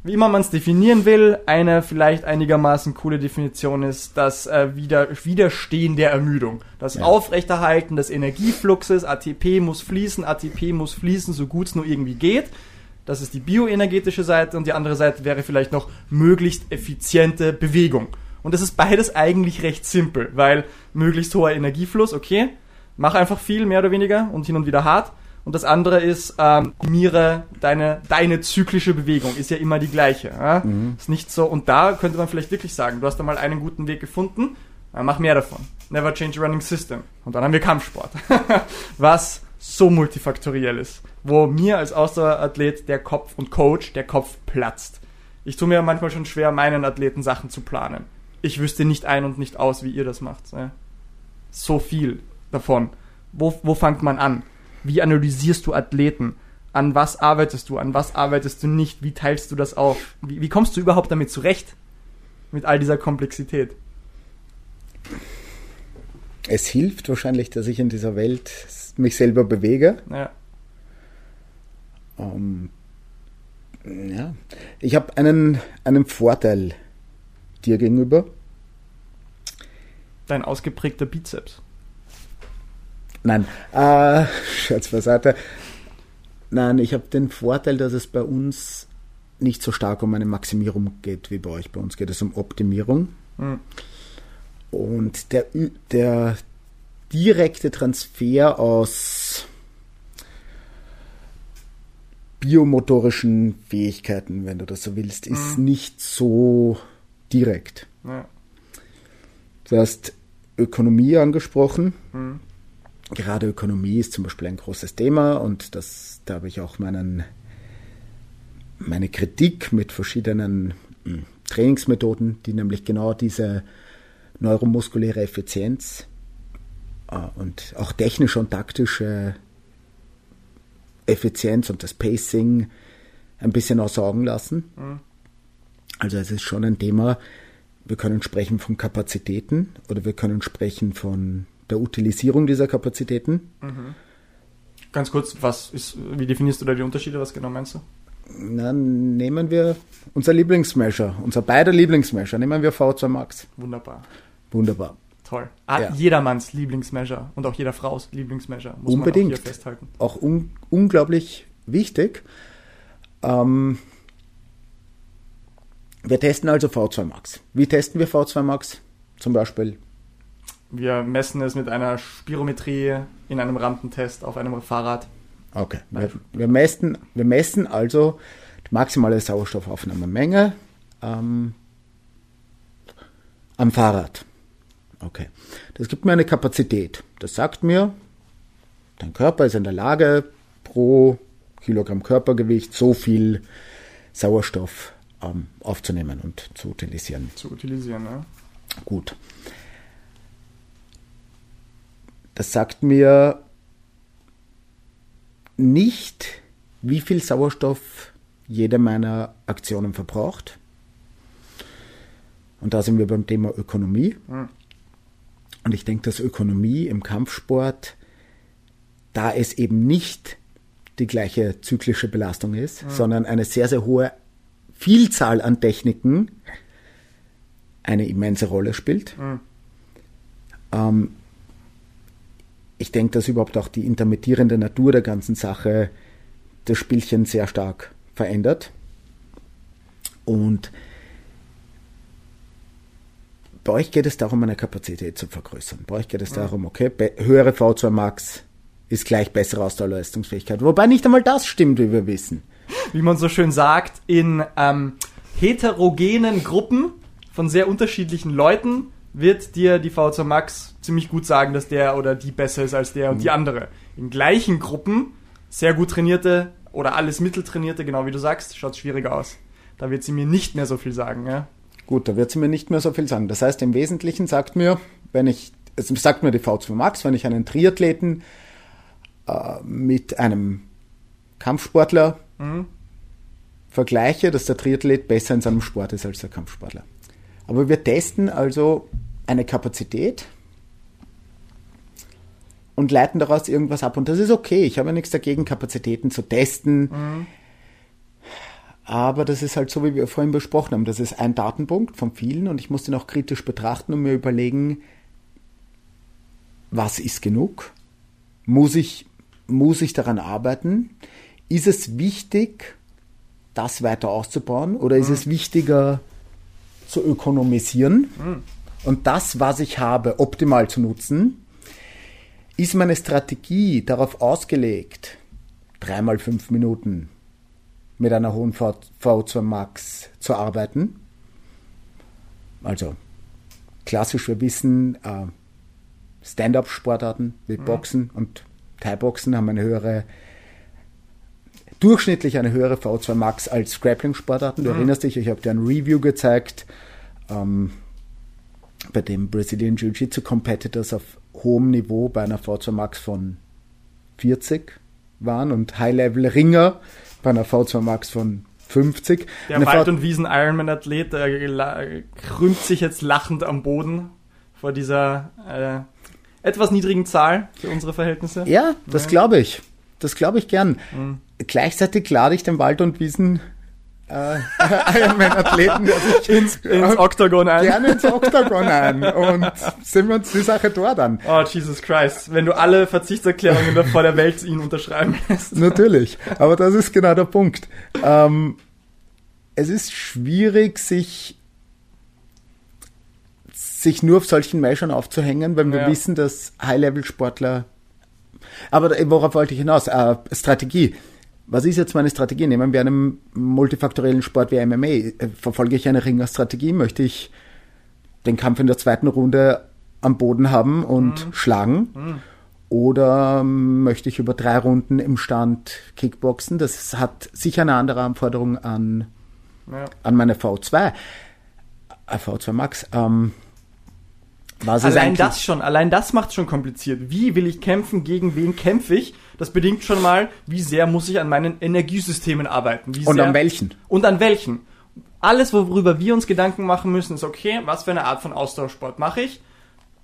Wie immer man es definieren will, eine vielleicht einigermaßen coole Definition ist das äh, Wider Widerstehen der Ermüdung. Das ja. Aufrechterhalten des Energiefluxes, ATP muss fließen, ATP muss fließen, so gut es nur irgendwie geht. Das ist die bioenergetische Seite und die andere Seite wäre vielleicht noch möglichst effiziente Bewegung. Und das ist beides eigentlich recht simpel, weil möglichst hoher Energiefluss, okay, mach einfach viel, mehr oder weniger und hin und wieder hart. Und das andere ist, ähm, mire deine, deine zyklische Bewegung, ist ja immer die gleiche. Ja? Mhm. Ist nicht so, und da könnte man vielleicht wirklich sagen, du hast da mal einen guten Weg gefunden, mach mehr davon. Never change running system. Und dann haben wir Kampfsport. Was so multifaktoriell ist wo mir als Ausdauerathlet der Kopf und Coach der Kopf platzt. Ich tue mir manchmal schon schwer, meinen Athleten Sachen zu planen. Ich wüsste nicht ein und nicht aus, wie ihr das macht. Ne? So viel davon. Wo, wo fängt man an? Wie analysierst du Athleten? An was arbeitest du? An was arbeitest du nicht? Wie teilst du das auf? Wie, wie kommst du überhaupt damit zurecht? Mit all dieser Komplexität? Es hilft wahrscheinlich, dass ich in dieser Welt mich selber bewege. Ja. Ähm, ja, ich habe einen, einen Vorteil dir gegenüber. Dein ausgeprägter Bizeps. Nein, äh, Scherz beiseite. Nein, ich habe den Vorteil, dass es bei uns nicht so stark um eine Maximierung geht wie bei euch. Bei uns geht es um Optimierung. Mhm. Und der, der direkte Transfer aus biomotorischen Fähigkeiten, wenn du das so willst, ist mhm. nicht so direkt. Ja. Du hast Ökonomie angesprochen. Mhm. Gerade Ökonomie ist zum Beispiel ein großes Thema und das, da habe ich auch meinen, meine Kritik mit verschiedenen hm, Trainingsmethoden, die nämlich genau diese neuromuskuläre Effizienz äh, und auch technische und taktische Effizienz und das Pacing ein bisschen außer Augen lassen. Mhm. Also es ist schon ein Thema, wir können sprechen von Kapazitäten oder wir können sprechen von der Utilisierung dieser Kapazitäten. Mhm. Ganz kurz, was ist, wie definierst du da die Unterschiede? Was genau meinst du? Na, nehmen wir unser Lieblingsmeasure, unser beider Lieblingsmeasure, nehmen wir V2 Max. Wunderbar. Wunderbar. Toll. Ah, ja. Jedermanns Lieblingsmeasure und auch jeder Frau's Lieblingsmeasure, muss Unbedingt. man auch hier festhalten. Auch un unglaublich wichtig. Ähm, wir testen also V2 Max. Wie testen wir V2 Max? Zum Beispiel. Wir messen es mit einer Spirometrie in einem Rampentest auf einem Fahrrad. Okay. Wir, wir, messen, wir messen also die maximale Sauerstoffaufnahmemenge ähm, am Fahrrad. Okay. Das gibt mir eine Kapazität. Das sagt mir, dein Körper ist in der Lage, pro Kilogramm Körpergewicht so viel Sauerstoff ähm, aufzunehmen und zu utilisieren. Zu utilisieren, ja. Gut. Das sagt mir nicht, wie viel Sauerstoff jede meiner Aktionen verbraucht. Und da sind wir beim Thema Ökonomie. Hm. Und ich denke, dass Ökonomie im Kampfsport, da es eben nicht die gleiche zyklische Belastung ist, mhm. sondern eine sehr, sehr hohe Vielzahl an Techniken eine immense Rolle spielt. Mhm. Ähm, ich denke, dass überhaupt auch die intermittierende Natur der ganzen Sache das Spielchen sehr stark verändert. Und bei euch geht es darum, eine Kapazität zu vergrößern. Bei euch geht es darum, okay, höhere V2 Max ist gleich bessere Ausdauerleistungsfähigkeit. Wobei nicht einmal das stimmt, wie wir wissen. Wie man so schön sagt, in ähm, heterogenen Gruppen von sehr unterschiedlichen Leuten wird dir die V2 Max ziemlich gut sagen, dass der oder die besser ist als der und die mhm. andere. In gleichen Gruppen, sehr gut trainierte oder alles mitteltrainierte, genau wie du sagst, schaut es schwieriger aus. Da wird sie mir nicht mehr so viel sagen. Ja? Gut, da wird sie mir nicht mehr so viel sagen. Das heißt, im Wesentlichen sagt mir, wenn ich, es sagt mir die V2 Max, wenn ich einen Triathleten äh, mit einem Kampfsportler mhm. vergleiche, dass der Triathlet besser in seinem Sport ist als der Kampfsportler. Aber wir testen also eine Kapazität und leiten daraus irgendwas ab. Und das ist okay. Ich habe nichts dagegen, Kapazitäten zu testen. Mhm. Aber das ist halt so, wie wir vorhin besprochen haben. Das ist ein Datenpunkt von vielen und ich muss den auch kritisch betrachten und mir überlegen, was ist genug? Muss ich, muss ich daran arbeiten? Ist es wichtig, das weiter auszubauen oder ist mhm. es wichtiger zu ökonomisieren mhm. und das, was ich habe, optimal zu nutzen? Ist meine Strategie darauf ausgelegt, dreimal fünf Minuten mit einer hohen V2 Max zu arbeiten. Also klassisch, wir wissen, äh, Stand-up-Sportarten wie mhm. Boxen und Thai-Boxen haben eine höhere, durchschnittlich eine höhere V2 Max als Grappling-Sportarten. Du mhm. erinnerst dich, ich habe dir ein Review gezeigt, ähm, bei dem Brazilian Jiu-Jitsu Competitors auf hohem Niveau bei einer V2 Max von 40 waren und High-Level-Ringer bei einer V2 Max von 50. Der Eine Wald- und Wiesen-Ironman-Athlet der krümmt sich jetzt lachend am Boden vor dieser äh, etwas niedrigen Zahl für unsere Verhältnisse. Ja, das glaube ich. Das glaube ich gern. Mhm. Gleichzeitig lade ich den Wald- und Wiesen äh, Ironman-Athleten, ins, ins Oktagon ein. Gerne ins Oktagon ein. Und sind wir uns die Sache dort an. Oh, Jesus Christ. Wenn du alle Verzichtserklärungen vor der Welt ihnen unterschreiben lässt. Natürlich. Aber das ist genau der Punkt. Ähm, es ist schwierig, sich sich nur auf solchen Measures aufzuhängen, weil wir ja. wissen, dass High-Level-Sportler aber worauf wollte ich hinaus? Äh, Strategie. Was ist jetzt meine Strategie? Nehmen wir einen multifaktoriellen Sport wie MMA. Äh, verfolge ich eine Ringerstrategie? Möchte ich den Kampf in der zweiten Runde am Boden haben und mhm. schlagen? Mhm. Oder möchte ich über drei Runden im Stand Kickboxen? Das hat sicher eine andere Anforderung an, ja. an meine V2. Äh, V2 Max. Ähm, allein das schon, allein das macht schon kompliziert. Wie will ich kämpfen, gegen wen kämpfe ich? Das bedingt schon mal, wie sehr muss ich an meinen Energiesystemen arbeiten. Wie und sehr, an welchen? Und an welchen. Alles, worüber wir uns Gedanken machen müssen, ist okay, was für eine Art von Ausdauersport mache ich?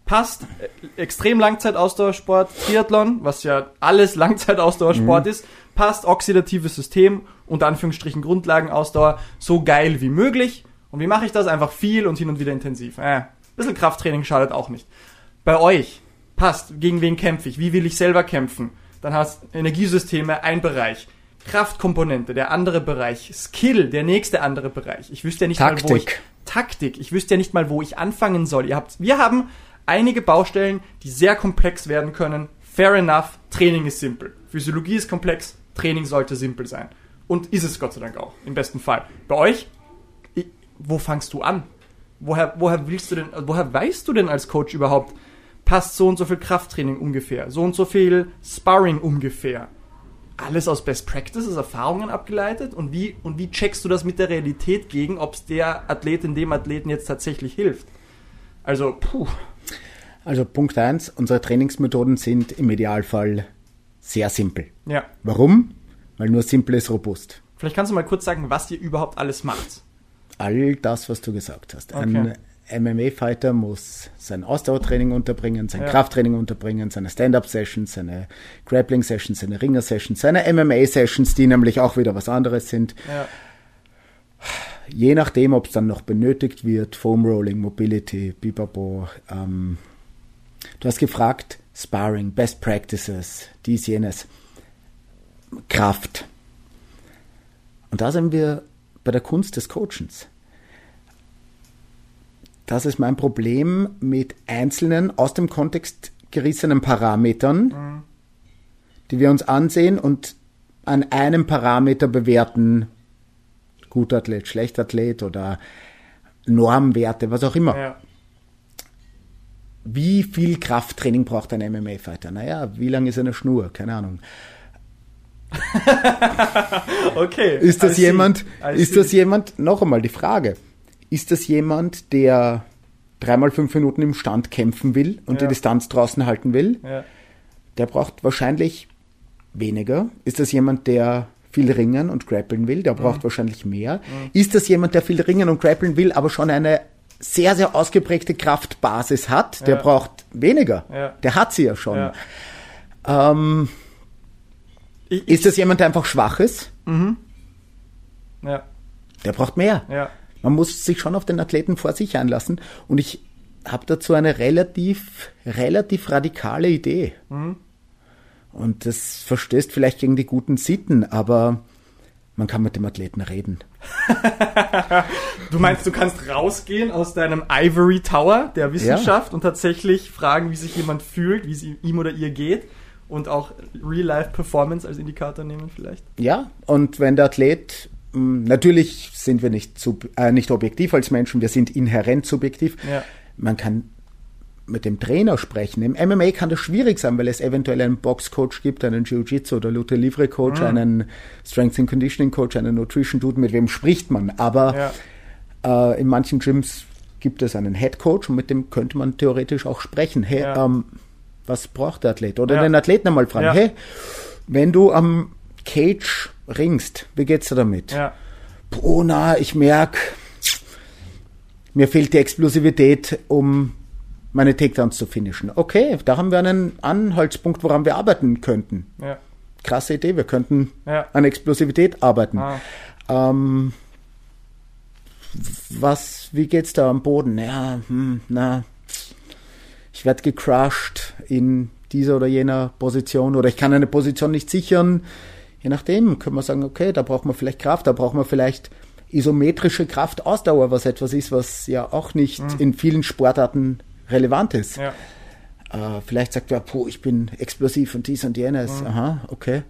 Passt, äh, extrem Langzeitausdauersport, Triathlon, was ja alles Langzeitausdauersport mhm. ist, passt oxidatives System, unter Anführungsstrichen Grundlagenausdauer, so geil wie möglich. Und wie mache ich das? Einfach viel und hin und wieder intensiv. Äh, bisschen Krafttraining schadet auch nicht. Bei euch passt, gegen wen kämpfe ich, wie will ich selber kämpfen. Dann hast Energiesysteme ein Bereich. Kraftkomponente, der andere Bereich, Skill, der nächste andere Bereich. Ich wüsste ja nicht Taktik. mal, wo ich Taktik, ich wüsste ja nicht mal, wo ich anfangen soll. Ihr habt, wir haben einige Baustellen, die sehr komplex werden können. Fair enough, Training ist simpel. Physiologie ist komplex, Training sollte simpel sein. Und ist es Gott sei Dank auch, im besten Fall. Bei euch, wo fangst du an? woher, woher willst du denn, woher weißt du denn als Coach überhaupt, passt so und so viel Krafttraining ungefähr, so und so viel Sparring ungefähr? Alles aus Best Practices, Erfahrungen abgeleitet? Und wie, und wie checkst du das mit der Realität gegen, ob es der Athletin, dem Athleten jetzt tatsächlich hilft? Also, puh. Also Punkt eins: unsere Trainingsmethoden sind im Idealfall sehr simpel. Ja. Warum? Weil nur simpel ist robust. Vielleicht kannst du mal kurz sagen, was ihr überhaupt alles macht all das, was du gesagt hast. Okay. Ein MMA-Fighter muss sein Ausdauertraining unterbringen, sein ja. Krafttraining unterbringen, seine Stand-Up-Sessions, seine Grappling-Sessions, seine Ringer-Sessions, seine MMA-Sessions, die nämlich auch wieder was anderes sind. Ja. Je nachdem, ob es dann noch benötigt wird, Foam Rolling, Mobility, Bibabo. Ähm, du hast gefragt, Sparring, Best Practices, dies, jenes, Kraft. Und da sind wir bei der Kunst des Coachens. Das ist mein Problem mit einzelnen aus dem Kontext gerissenen Parametern, mhm. die wir uns ansehen und an einem Parameter bewerten, guter Athlet, schlechter Athlet oder Normwerte, was auch immer. Ja. Wie viel Krafttraining braucht ein MMA-Fighter? Naja, wie lang ist eine Schnur? Keine Ahnung. okay. Ist das jemand, ist das jemand, noch einmal die Frage, ist das jemand, der dreimal fünf Minuten im Stand kämpfen will und ja. die Distanz draußen halten will? Ja. Der braucht wahrscheinlich weniger. Ist das jemand, der viel ringen und grappeln will? Der braucht mhm. wahrscheinlich mehr. Mhm. Ist das jemand, der viel ringen und grappeln will, aber schon eine sehr, sehr ausgeprägte Kraftbasis hat? Der ja. braucht weniger. Der hat sie ja schon. Ähm, ich, ist das jemand, der einfach schwach ist? Mhm. Ja. Der braucht mehr. Ja. Man muss sich schon auf den Athleten vor sich einlassen. Und ich habe dazu eine relativ, relativ radikale Idee. Mhm. Und das verstößt vielleicht gegen die guten Sitten, aber man kann mit dem Athleten reden. du meinst, du kannst rausgehen aus deinem Ivory Tower der Wissenschaft ja. und tatsächlich fragen, wie sich jemand fühlt, wie es ihm oder ihr geht und auch Real-Life-Performance als Indikator nehmen vielleicht? Ja, und wenn der Athlet, natürlich sind wir nicht, sub, äh, nicht objektiv als Menschen, wir sind inhärent subjektiv. Ja. Man kann mit dem Trainer sprechen. Im MMA kann das schwierig sein, weil es eventuell einen Boxcoach gibt, einen Jiu-Jitsu oder Lute Livre Coach, mhm. einen Strength and Conditioning Coach, einen Nutrition Dude, mit wem spricht man. Aber ja. äh, in manchen Gyms gibt es einen Head Coach und mit dem könnte man theoretisch auch sprechen. Hey, ja. ähm, was braucht der Athlet? Oder ja. den Athleten einmal fragen, hey, wenn du am Cage ringst, wie geht's dir damit? Ja. Oh, na, ich merke, mir fehlt die Explosivität, um meine Takedowns zu finishen. Okay, da haben wir einen Anhaltspunkt, woran wir arbeiten könnten. Ja. Krasse Idee, wir könnten ja. an Explosivität arbeiten. Ah. Ähm, was, wie geht's da am Boden? Ja, hm, na, ich werde gecrushed in dieser oder jener Position oder ich kann eine Position nicht sichern. Je nachdem können wir sagen, okay, da braucht man vielleicht Kraft, da braucht man vielleicht isometrische Kraftausdauer, was etwas ist, was ja auch nicht mhm. in vielen Sportarten relevant ist. Ja. Äh, vielleicht sagt er, puh, ich bin explosiv und dies und jenes. Mhm. Aha, okay.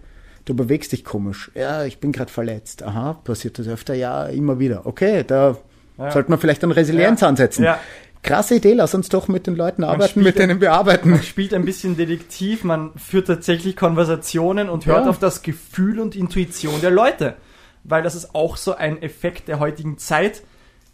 Du bewegst dich komisch. Ja, ich bin gerade verletzt. Aha, passiert das öfter? Ja, immer wieder. Okay, da ja. sollte man vielleicht an Resilienz ja. ansetzen. Ja. Krasse Idee, lass uns doch mit den Leuten arbeiten, mit denen wir arbeiten. Man spielt ein bisschen Detektiv, man führt tatsächlich Konversationen und hört auf das Gefühl und Intuition der Leute weil das ist auch so ein Effekt der heutigen Zeit.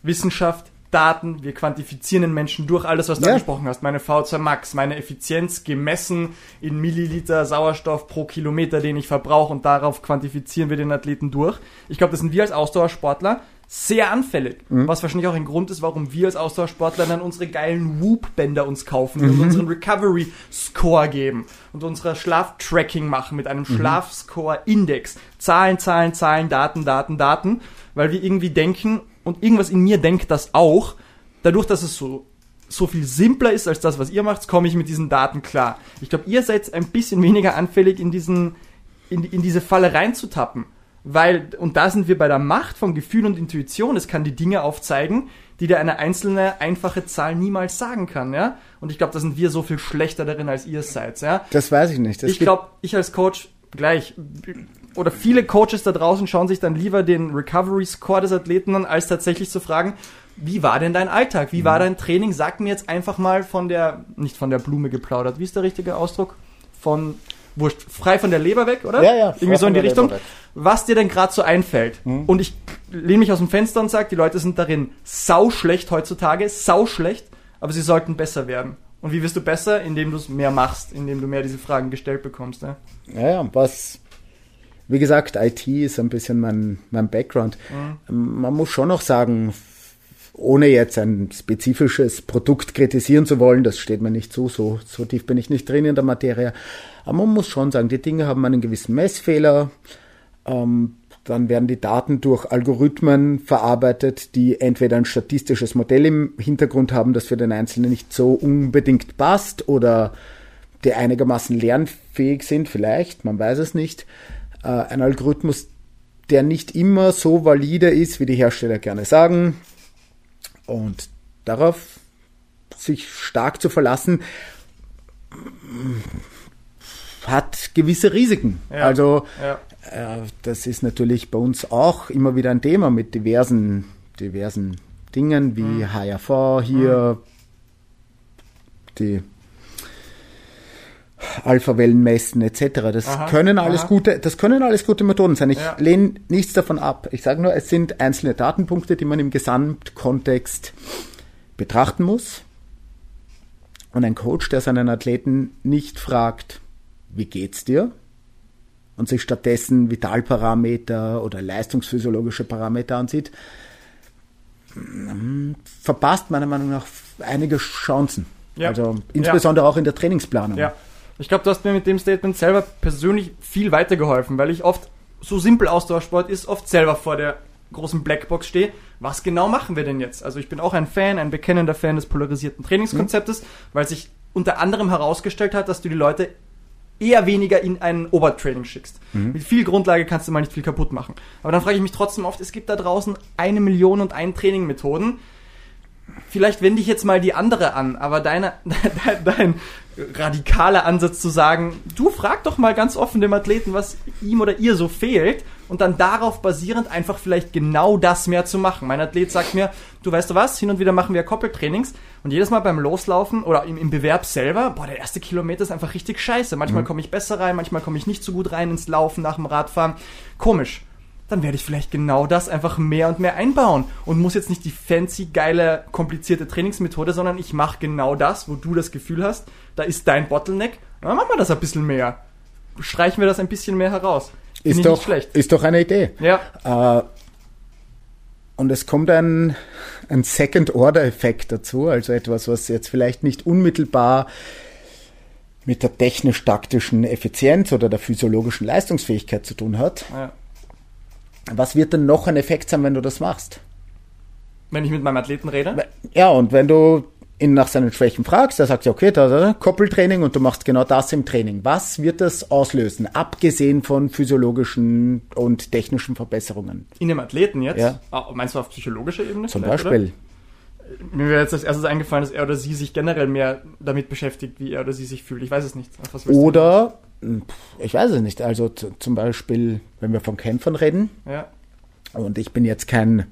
Wissenschaft, Daten, wir quantifizieren den Menschen durch alles, was du ja. angesprochen hast. Meine V2 Max, meine Effizienz gemessen in Milliliter Sauerstoff pro Kilometer, den ich verbrauche und darauf quantifizieren wir den Athleten durch. Ich glaube, das sind wir als Ausdauersportler sehr anfällig. Mhm. Was wahrscheinlich auch ein Grund ist, warum wir als Ausdauersportler dann unsere geilen Whoop-Bänder uns kaufen mhm. und unseren Recovery-Score geben und unser Schlaftracking machen mit einem mhm. Schlafscore-Index. Zahlen, Zahlen, Zahlen, Daten, Daten, Daten, weil wir irgendwie denken und irgendwas in mir denkt das auch, dadurch, dass es so so viel simpler ist als das, was ihr macht, komme ich mit diesen Daten klar. Ich glaube, ihr seid ein bisschen weniger anfällig in diesen in, in diese Falle reinzutappen. Weil, und da sind wir bei der Macht von Gefühl und Intuition. Es kann die Dinge aufzeigen, die dir eine einzelne, einfache Zahl niemals sagen kann, ja. Und ich glaube, da sind wir so viel schlechter darin, als ihr seid, ja. Das weiß ich nicht. Das ich glaube, ich als Coach gleich, oder viele Coaches da draußen schauen sich dann lieber den Recovery Score des Athleten an, als tatsächlich zu fragen, wie war denn dein Alltag? Wie war mhm. dein Training? Sag mir jetzt einfach mal von der, nicht von der Blume geplaudert, wie ist der richtige Ausdruck? Von, wurscht, frei von der Leber weg, oder? Ja, ja. Irgendwie so in die Richtung. Was dir denn gerade so einfällt. Mhm. Und ich lehne mich aus dem Fenster und sage, die Leute sind darin sau schlecht heutzutage, sau schlecht, aber sie sollten besser werden. Und wie wirst du besser? Indem du es mehr machst, indem du mehr diese Fragen gestellt bekommst. Ja, ja, ja was, wie gesagt, IT ist ein bisschen mein, mein Background. Mhm. Man muss schon noch sagen, ohne jetzt ein spezifisches Produkt kritisieren zu wollen, das steht mir nicht zu, so, so tief bin ich nicht drin in der Materie. Aber man muss schon sagen, die Dinge haben einen gewissen Messfehler. Ähm, dann werden die Daten durch Algorithmen verarbeitet, die entweder ein statistisches Modell im Hintergrund haben, das für den Einzelnen nicht so unbedingt passt oder die einigermaßen lernfähig sind, vielleicht, man weiß es nicht. Äh, ein Algorithmus, der nicht immer so valide ist, wie die Hersteller gerne sagen. Und darauf sich stark zu verlassen, hat gewisse Risiken. Ja, also ja. Äh, das ist natürlich bei uns auch immer wieder ein Thema mit diversen, diversen Dingen wie mhm. HRV hier, mhm. die Alpha-Wellen messen etc. Das aha, können alles aha. gute, das können alles gute Methoden sein. Ich ja. lehne nichts davon ab. Ich sage nur, es sind einzelne Datenpunkte, die man im Gesamtkontext betrachten muss. Und ein Coach, der seinen Athleten nicht fragt, wie geht's dir? Und sich stattdessen Vitalparameter oder leistungsphysiologische Parameter ansieht, hm, verpasst meiner Meinung nach einige Chancen. Ja. Also insbesondere ja. auch in der Trainingsplanung. Ja. Ich glaube, du hast mir mit dem Statement selber persönlich viel weitergeholfen, weil ich oft, so simpel Ausdauersport ist, oft selber vor der großen Blackbox stehe. Was genau machen wir denn jetzt? Also ich bin auch ein Fan, ein bekennender Fan des polarisierten Trainingskonzeptes, mhm. weil sich unter anderem herausgestellt hat, dass du die Leute eher weniger in ein Obertraining schickst. Mhm. Mit viel Grundlage kannst du mal nicht viel kaputt machen. Aber dann frage ich mich trotzdem oft, es gibt da draußen eine Million und ein Training-Methoden. Vielleicht wende ich jetzt mal die andere an, aber deine, dein, dein radikaler Ansatz zu sagen, du frag doch mal ganz offen dem Athleten, was ihm oder ihr so fehlt und dann darauf basierend einfach vielleicht genau das mehr zu machen. Mein Athlet sagt mir, du weißt du was, hin und wieder machen wir Koppeltrainings und jedes Mal beim Loslaufen oder im, im Bewerb selber, boah, der erste Kilometer ist einfach richtig scheiße. Manchmal mhm. komme ich besser rein, manchmal komme ich nicht so gut rein ins Laufen nach dem Radfahren. Komisch. Dann werde ich vielleicht genau das einfach mehr und mehr einbauen und muss jetzt nicht die fancy, geile, komplizierte Trainingsmethode, sondern ich mache genau das, wo du das Gefühl hast, da ist dein Bottleneck, dann machen wir das ein bisschen mehr. Streichen wir das ein bisschen mehr heraus. Ist doch, ist doch eine Idee. Ja. Äh, und es kommt ein, ein Second-Order-Effekt dazu, also etwas, was jetzt vielleicht nicht unmittelbar mit der technisch-taktischen Effizienz oder der physiologischen Leistungsfähigkeit zu tun hat. Ja. Was wird denn noch ein Effekt sein, wenn du das machst? Wenn ich mit meinem Athleten rede? Ja, und wenn du ihn nach seinen Schwächen fragst, der sagt ja, okay, da, da Koppeltraining und du machst genau das im Training. Was wird das auslösen, abgesehen von physiologischen und technischen Verbesserungen? In dem Athleten jetzt? Ja. Ah, meinst du auf psychologischer Ebene? Zum Beispiel. Oder? Mir wäre jetzt als erstes eingefallen, dass er oder sie sich generell mehr damit beschäftigt, wie er oder sie sich fühlt. Ich weiß es nicht. oder, ich weiß es nicht, also zum Beispiel, wenn wir von Kämpfern reden, ja. und ich bin jetzt kein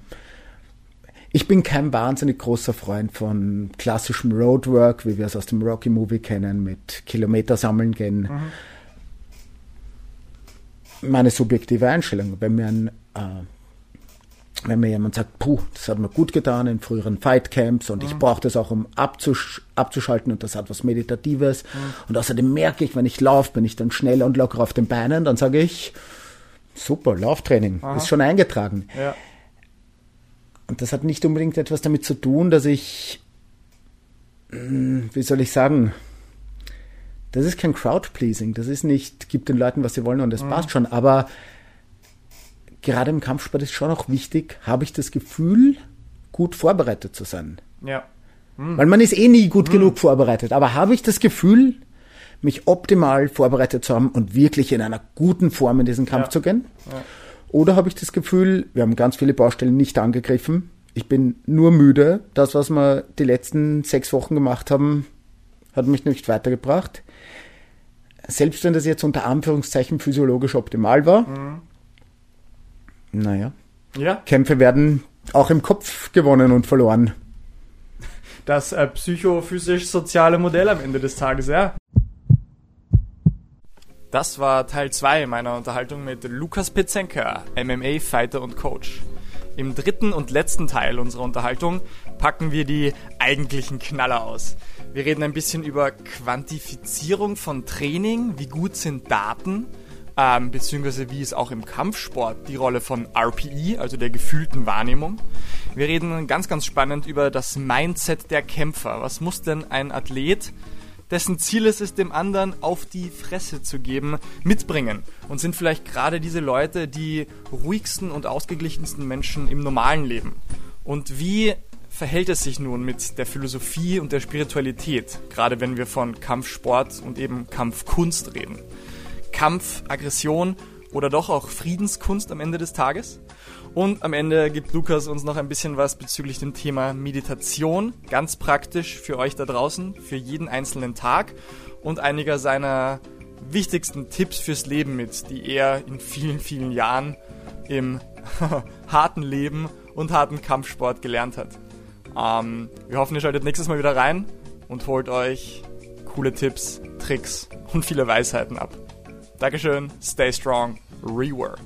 ich bin kein wahnsinnig großer Freund von klassischem Roadwork, wie wir es aus dem Rocky Movie kennen, mit Kilometer sammeln gehen. Mhm. Meine subjektive Einstellung, wenn mir ein äh, wenn mir jemand sagt, puh, das hat mir gut getan in früheren Fightcamps und mhm. ich brauche das auch, um abzusch abzuschalten und das hat was Meditatives. Mhm. Und außerdem merke ich, wenn ich laufe, bin ich dann schneller und locker auf den Beinen, dann sage ich, super, Lauftraining, Aha. ist schon eingetragen. Ja. Und das hat nicht unbedingt etwas damit zu tun, dass ich, hm, wie soll ich sagen, das ist kein Crowd-Pleasing. Das ist nicht, gib den Leuten, was sie wollen und das mhm. passt schon. Aber gerade im Kampfsport ist schon auch wichtig, habe ich das Gefühl, gut vorbereitet zu sein. Ja. Mhm. Weil man ist eh nie gut mhm. genug vorbereitet. Aber habe ich das Gefühl, mich optimal vorbereitet zu haben und wirklich in einer guten Form in diesen Kampf ja. zu gehen? Ja. Oder habe ich das Gefühl, wir haben ganz viele Baustellen nicht angegriffen. Ich bin nur müde. Das, was wir die letzten sechs Wochen gemacht haben, hat mich nicht weitergebracht. Selbst wenn das jetzt unter Anführungszeichen physiologisch optimal war. Mhm. Naja. Ja. Kämpfe werden auch im Kopf gewonnen und verloren. Das äh, psychophysisch-soziale Modell am Ende des Tages, ja. Das war Teil 2 meiner Unterhaltung mit Lukas Pitzenka, MMA-Fighter und Coach. Im dritten und letzten Teil unserer Unterhaltung packen wir die eigentlichen Knaller aus. Wir reden ein bisschen über Quantifizierung von Training, wie gut sind Daten, ähm, beziehungsweise wie ist auch im Kampfsport die Rolle von RPE, also der gefühlten Wahrnehmung. Wir reden ganz, ganz spannend über das Mindset der Kämpfer. Was muss denn ein Athlet dessen Ziel es ist, dem anderen auf die Fresse zu geben, mitbringen. Und sind vielleicht gerade diese Leute die ruhigsten und ausgeglichensten Menschen im normalen Leben. Und wie verhält es sich nun mit der Philosophie und der Spiritualität, gerade wenn wir von Kampfsport und eben Kampfkunst reden? Kampf, Aggression oder doch auch Friedenskunst am Ende des Tages? Und am Ende gibt Lukas uns noch ein bisschen was bezüglich dem Thema Meditation, ganz praktisch für euch da draußen, für jeden einzelnen Tag und einiger seiner wichtigsten Tipps fürs Leben mit, die er in vielen, vielen Jahren im harten Leben und harten Kampfsport gelernt hat. Ähm, wir hoffen, ihr schaltet nächstes Mal wieder rein und holt euch coole Tipps, Tricks und viele Weisheiten ab. Dankeschön, stay strong, rework.